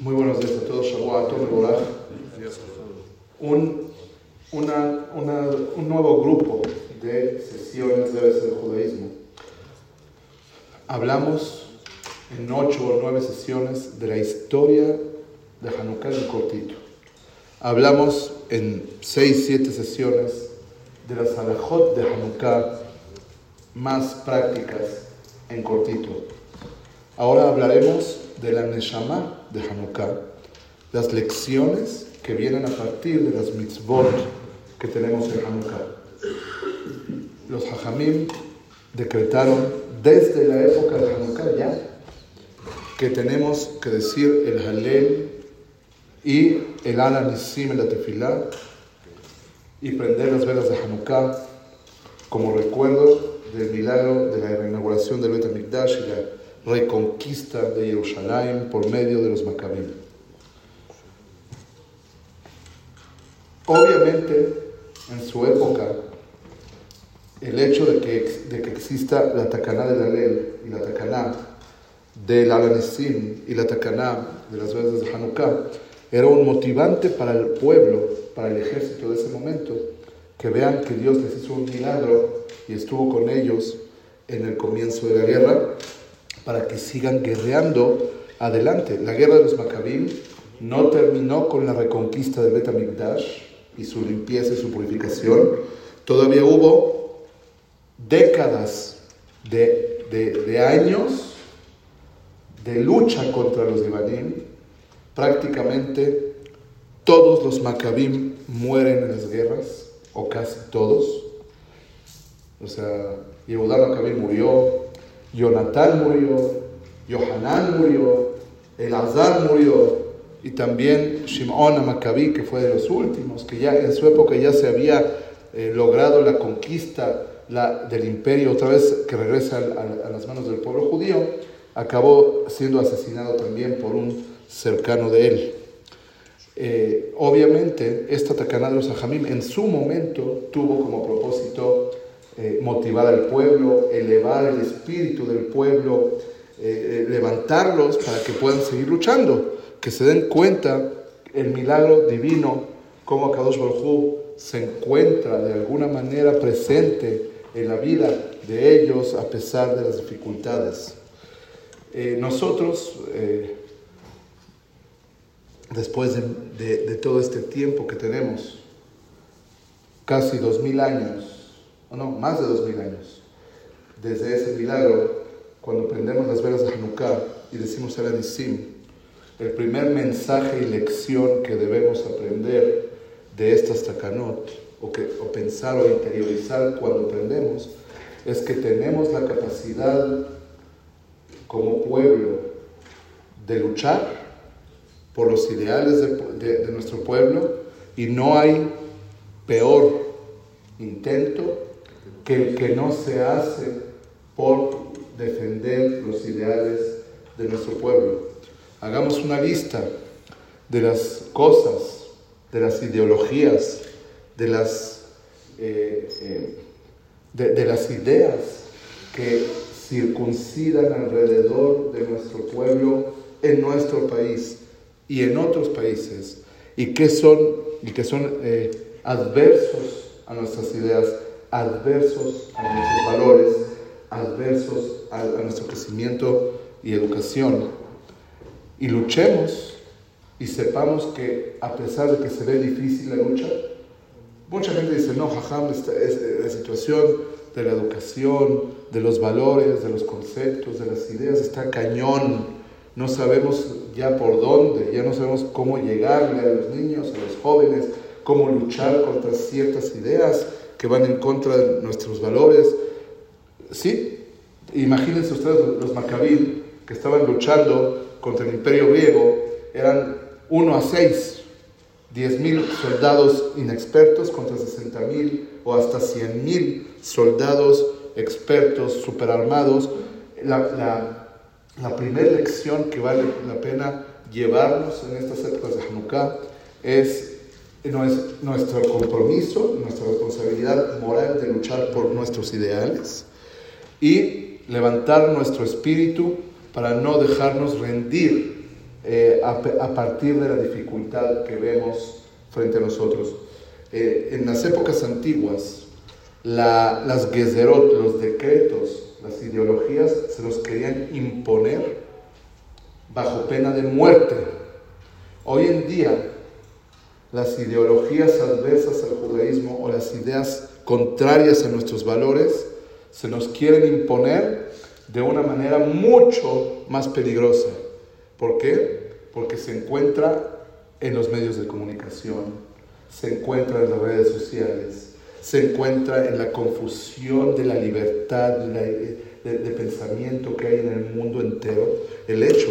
Muy buenos días a todos. Shavuot Un, una, una, un nuevo grupo de sesiones de del judaísmo. Hablamos en ocho o nueve sesiones de la historia de Hanukkah en cortito. Hablamos en seis, siete sesiones de las alajot de Hanukkah más prácticas en cortito. Ahora hablaremos de la Neshama de Hanukkah, las lecciones que vienen a partir de las mitzvot que tenemos en Hanukkah. Los hajamim decretaron desde la época de Hanukkah ya que tenemos que decir el Halel y el Ala Nisim en la Tefilá y prender las velas de Hanukkah como recuerdo del milagro de la inauguración del Bet HaMikdash y la reconquista de Jerusalén por medio de los Maccabim. Obviamente, en su época, el hecho de que, de que exista la Takaná de la ley y la Takaná del Alanisim y la Takaná de las veces de Hanukkah era un motivante para el pueblo, para el ejército de ese momento, que vean que Dios les hizo un milagro y estuvo con ellos en el comienzo de la guerra para que sigan guerreando adelante. La guerra de los Maccabim no terminó con la reconquista de Bet y su limpieza y su purificación. Todavía hubo décadas de, años de lucha contra los Ibanim. Prácticamente todos los Maccabim mueren en las guerras, o casi todos. O sea, Yehudá Maccabim murió, Jonatán murió, Yohanan murió, Elazar murió, y también Shimon Maccabí, que fue de los últimos, que ya en su época ya se había eh, logrado la conquista del imperio, otra vez que regresa a, las manos del pueblo judío, acabó siendo asesinado también por un cercano de él. Eh, obviamente, esta Tacaná de los en su momento tuvo como propósito eh, motivar al pueblo, elevar el espíritu del pueblo, eh, eh, levantarlos para que puedan seguir luchando, que se den cuenta el milagro divino, como Kadosh Baruj se encuentra de alguna manera presente en la vida de ellos a pesar de las dificultades. nosotros, después de, todo este tiempo que tenemos, casi dos mil años, no, más de dos mil años, desde ese milagro, cuando prendemos las velas de Hanukkah y decimos el Anisim, el primer mensaje y lección que debemos aprender de estas takanot, o, que, o pensar o interiorizar cuando aprendemos, es que tenemos la capacidad como pueblo de luchar por los ideales de, de nuestro pueblo y no hay peor intento que no se hace por defender los ideales de nuestro pueblo. Hagamos una lista de las cosas, de las ideologías, de las, eh, eh, de, las ideas que circuncidan alrededor de nuestro pueblo en nuestro país y en otros países y que son, y son eh, adversos a nuestras ideas adversos a nuestros valores, adversos a, nuestro crecimiento y educación. Y luchemos y sepamos que a pesar de que se ve difícil la lucha, mucha gente dice, no, jajam, esta, es, la situación de la educación, de los valores, de los conceptos, de las ideas, está cañón. No sabemos ya por dónde, ya no sabemos cómo llegarle a los niños, a los jóvenes, cómo luchar contra ciertas ideas que van en contra de nuestros valores. Sí, imagínense ustedes los macabín que estaban luchando contra el imperio griego, eran 1 a 6, 10 mil soldados inexpertos contra 60 mil o hasta 100 mil soldados expertos, superarmados. La, la primera lección que vale la pena llevarnos en estas épocas de Hanukkah es no es nuestro compromiso, nuestra responsabilidad moral de luchar por nuestros ideales y levantar nuestro espíritu para no dejarnos rendir eh, a, partir de la dificultad que vemos frente a nosotros. Eh, en las épocas antiguas, las gezerot, los decretos, las ideologías se los querían imponer bajo pena de muerte. Hoy en día, las ideologías adversas al judaísmo o las ideas contrarias a nuestros valores se nos quieren imponer de una manera mucho más peligrosa. ¿Por qué? Porque se encuentra en los medios de comunicación, se encuentra en las redes sociales, se encuentra en la confusión de la libertad de, pensamiento que hay en el mundo entero. El hecho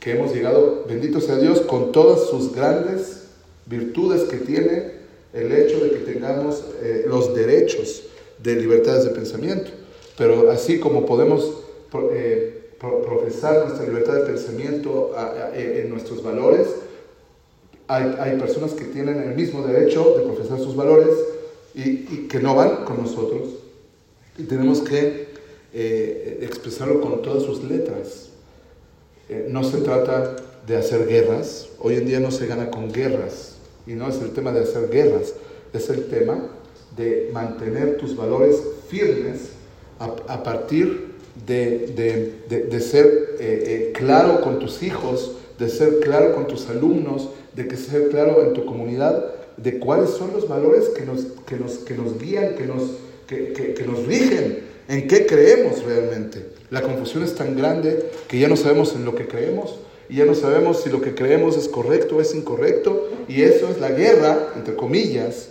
que hemos llegado, bendito sea Dios, con todas sus grandes virtudes que tiene el hecho de que tengamos eh, los derechos de libertades de pensamiento. Pero así como podemos eh, profesar nuestra libertad de pensamiento en nuestros valores, hay, hay, personas que tienen el mismo derecho de profesar sus valores y, que no van con nosotros. Y tenemos que eh, expresarlo con todas sus letras. Eh, no se trata de hacer guerras. Hoy en día no se gana con guerras. Y no es el tema de hacer guerras. Es el tema de mantener tus valores firmes a, partir de, de, de, ser eh, eh, claro con tus hijos, de ser claro con tus alumnos, de que ser claro en tu comunidad, de cuáles son los valores que nos, que nos, que nos guían, que nos, que, que, que nos rigen, en qué creemos realmente. La confusión es tan grande que ya no sabemos en lo que creemos y ya no sabemos si lo que creemos es correcto o es incorrecto y eso es la guerra, entre comillas,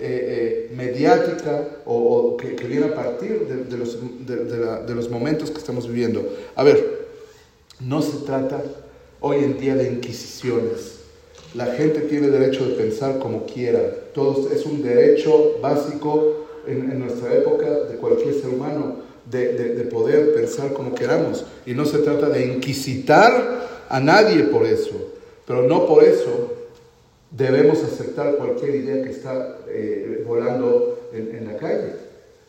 eh, eh, mediática o, que, viene a partir de, los, de, los, momentos que estamos viviendo. A ver, no se trata hoy en día de inquisiciones. La gente tiene derecho de pensar como quiera. Todo es un derecho básico en, en nuestra época de cualquier ser humano de, de, poder pensar como queramos. Y no se trata de inquisitar a nadie por eso. Pero no por eso debemos aceptar cualquier idea que está eh, volando en, la calle.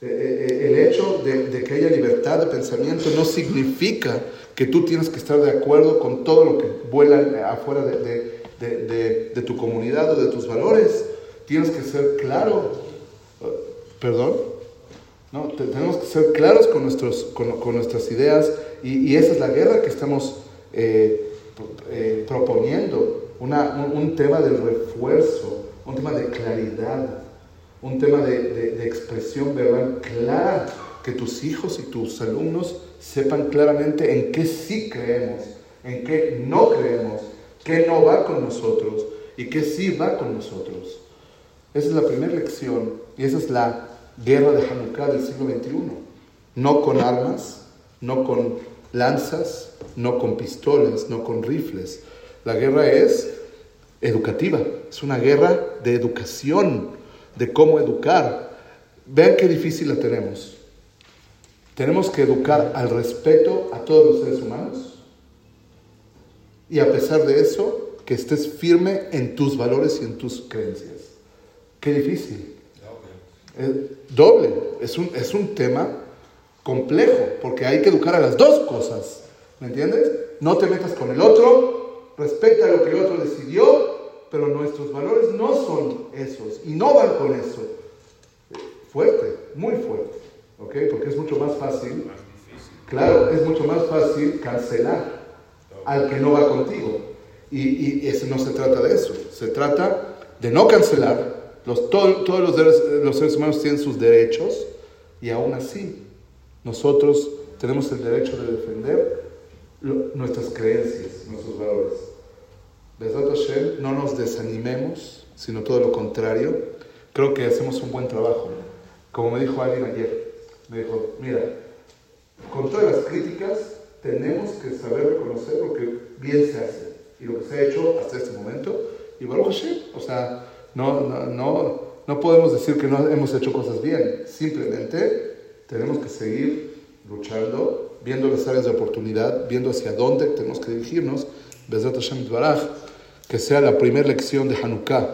Eh, eh, el hecho de, que haya libertad de pensamiento no significa que tú tienes que estar de acuerdo con todo lo que vuela afuera de, tu comunidad o de tus valores. Tienes que ser claro. ¿Perdón? No, tenemos que ser claros con, nuestros, con, nuestras ideas y, esa es la guerra que estamos proponiendo un, tema del refuerzo, un tema de claridad, un tema de, expresión verbal clara, que tus hijos y tus alumnos sepan claramente en qué sí creemos, en qué no creemos, qué no va con nosotros y qué sí va con nosotros. Esa es la primera lección y esa es la guerra de Hanukkah del siglo XXI. No con armas, no con lanzas, no con pistolas, no con rifles, la guerra es educativa, es una guerra de educación, de cómo educar. Vean qué difícil la tenemos. Tenemos que educar al respeto a todos los seres humanos y a pesar de eso, que estés firme en tus valores y en tus creencias. Qué difícil. doble. Es un, es un tema complejo porque hay que educar a las dos cosas. ¿Me entiendes? No te metas con el otro respecta a lo que el otro decidió, pero nuestros valores no son esos y no van con eso. Fuerte, muy fuerte, ¿ok? Porque es mucho más fácil, claro, es mucho más fácil cancelar al que no va contigo. Y, y no se trata de eso, se trata de no cancelar. Los, todos los seres humanos tienen sus derechos y aún así nosotros tenemos el derecho de defender nuestras creencias, nuestros valores no nos desanimemos, sino todo lo contrario. Creo que hacemos un buen trabajo. Como me dijo alguien ayer, me dijo, mira, con todas las críticas tenemos que saber reconocer lo que bien se hace y lo que se ha hecho hasta este momento. Y Baruch Hashem, o sea, no, no, no, no podemos decir que no hemos hecho cosas bien. Simplemente tenemos que seguir luchando, viendo las áreas de oportunidad, viendo hacia dónde tenemos que dirigirnos. Baraj que sea la primera lección de Hanukkah.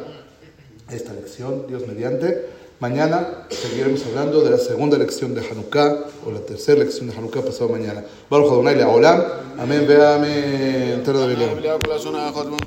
Esta lección, Dios mediante, Mañana seguiremos hablando de la segunda lección de Hanukkah o la tercera lección de Hanukkah pasado mañana. Baruch Adonai Le'olam. Amén, ve amén.